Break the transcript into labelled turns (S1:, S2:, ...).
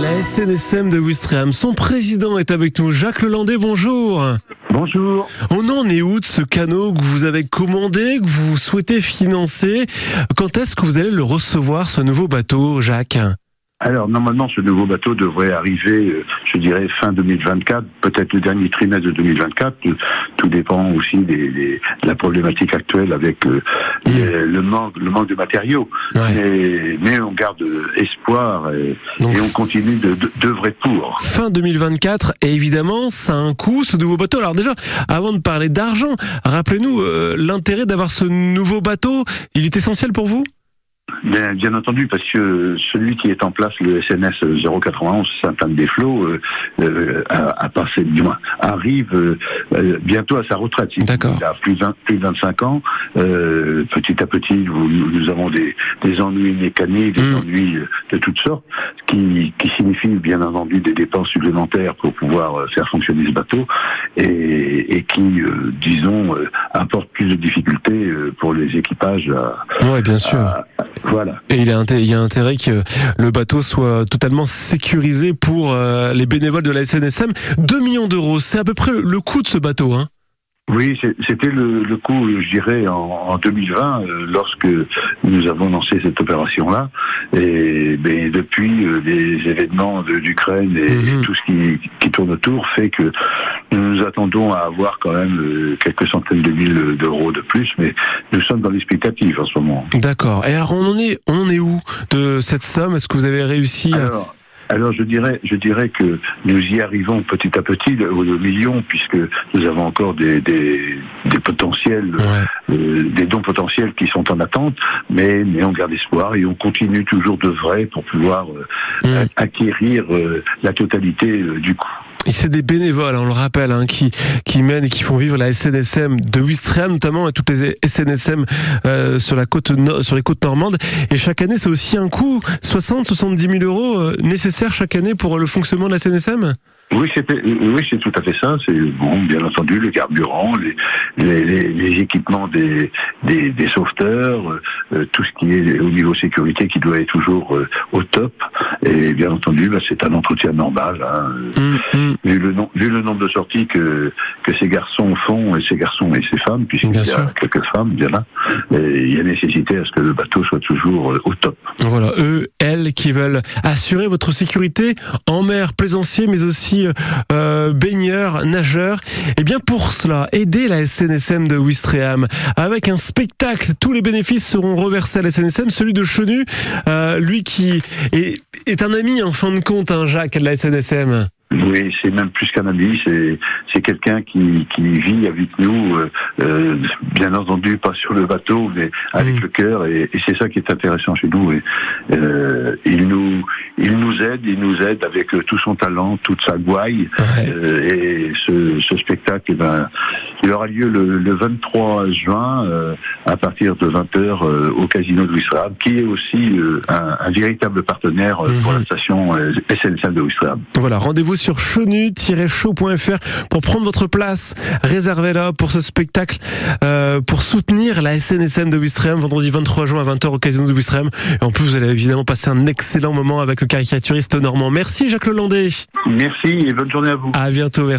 S1: La SNSM de Ouistreham, son président est avec nous. Jacques Lelandais, bonjour.
S2: Bonjour.
S1: On en est où de ce canot que vous avez commandé, que vous souhaitez financer? Quand est-ce que vous allez le recevoir, ce nouveau bateau, Jacques?
S2: Alors, normalement, ce nouveau bateau devrait arriver, euh, je dirais, fin 2024, peut-être le dernier trimestre de 2024. Euh, Tout dépend aussi des, des- de la problématique actuelle avec euh, les- le, manque, le manque de matériaux.
S1: Ouais.
S2: Mais, mais on garde espoir et,
S1: Donc-
S2: et on continue de- de- d'œuvrer pour.
S1: Fin 2024, et évidemment, ça a un coût, ce nouveau bateau. Alors déjà, avant de parler d'argent, rappelez-nous euh, l'intérêt d'avoir ce nouveau bateau. Il est essentiel pour vous?
S2: Bien, bien entendu, parce que celui qui est en place, le SNS 091 Sainte-Anne-des-Flots, euh, euh, a, a passé, du moins, arrive euh, euh, bientôt à sa retraite. Il-
S1: D'accord.
S2: Il a plus de, 20 plus de 25 ans. Euh, petit à petit, nous, nous avons des, des ennuis mécaniques, des
S1: Mm.
S2: ennuis de toutes sortes, qui, qui signifient bien entendu des dépenses supplémentaires pour pouvoir faire fonctionner ce bateau et, et qui, euh, disons, apportent plus de difficultés pour les équipages à,
S1: Oui, bien sûr.
S2: à- voilà.
S1: Et il y, a intérêt que le bateau soit totalement sécurisé pour euh, les bénévoles de la SNSM. 2 millions d'euros, c'est à peu près le coût de ce bateau. Hein.
S2: Oui, c'est- c'était le, le coup, je dirais, en, en 2020, euh, lorsque nous avons lancé cette opération-là. Et ben, depuis, euh, les événements de- d'Ukraine et,
S1: Mhm.
S2: et tout ce qui, qui tourne autour fait que nous nous attendons à avoir quand même euh, quelques centaines de mille d'euros de plus, mais nous sommes dans l'explicatif en ce moment.
S1: D'accord. Et alors, on en est, on en est où de cette somme? Est-ce que vous avez réussi à...
S2: Alors, je dirais, je dirais que nous y arrivons petit à petit au million, puisque nous avons encore des, des, des potentiels
S1: Ouais.
S2: euh, des dons potentiels qui sont en attente, mais, mais on garde espoir et on continue toujours de vrai pour pouvoir euh,
S1: Mm.
S2: acquérir euh, la totalité du coût.
S1: C'est des bénévoles, hein, on le rappelle, hein, qui, mènent et qui font vivre la SNSM de Ouistreham notamment et toutes les SNSM euh, sur, la côte sur les côtes normandes. Et chaque année, c'est aussi un coût, 60-70 000 euros euh, nécessaires chaque année pour le fonctionnement de la SNSM
S2: Oui, euh, oui, c'est tout à fait ça. C'est bon, bien entendu, le carburant, les, les, les, les équipements des, des, des sauveteurs, euh, euh, tout ce qui est au niveau sécurité qui doit être toujours euh, au top. Et bien entendu, bah, c'est un entretien normal. Hein.
S1: Hum, hum.
S2: Vu le, nom- vu le nombre de sorties que, que ces garçons font, et ces garçons et ces femmes, puisqu'il y a
S1: sûr.
S2: quelques femmes bien là, et il y a nécessité à ce que le bateau soit toujours euh, au top.
S1: Voilà, eux, elles qui veulent assurer votre sécurité en mer, plaisanciers, mais aussi euh, baigneurs, nageurs. Et bien pour cela, aidez la SNSM de Ouistreham avec un spectacle. Tous les bénéfices seront reversés à la SNSM. Celui de Chenu, euh, lui qui est, est un ami en fin de compte, hein, Jacques, de la SNSM.
S2: Oui, c'est même plus qu'un ami, c'est c'est quelqu'un qui, qui vit avec nous, euh, euh, bien entendu pas sur le bateau, mais avec
S1: Mm.
S2: le cœur, et, et c'est ça qui est intéressant chez nous. Et, euh, il nous il nous aide, il nous aide avec tout son talent, toute sa gouaille,
S1: Ouais.
S2: Euh, et ce, ce spectacle, eh ben, il aura lieu le, le 23 juin euh, à partir de 20h au Casino de Ouistreham, qui est aussi euh, un, un véritable partenaire euh, pour
S1: Mhm.
S2: la station euh, SNCF de Ouistreham.
S1: Voilà, rendez-vous sur chenu-show.fr pour prendre votre place. Réservez-la pour ce spectacle, euh, pour soutenir la SNSM de Ouistreham, vendredi 23 juin à 20h au Casino de Ouistreham. Et en plus, vous allez évidemment passer un excellent moment avec le caricaturiste normand. Merci Jacques Lelandais.
S2: Merci et bonne journée à vous.
S1: À bientôt. merci.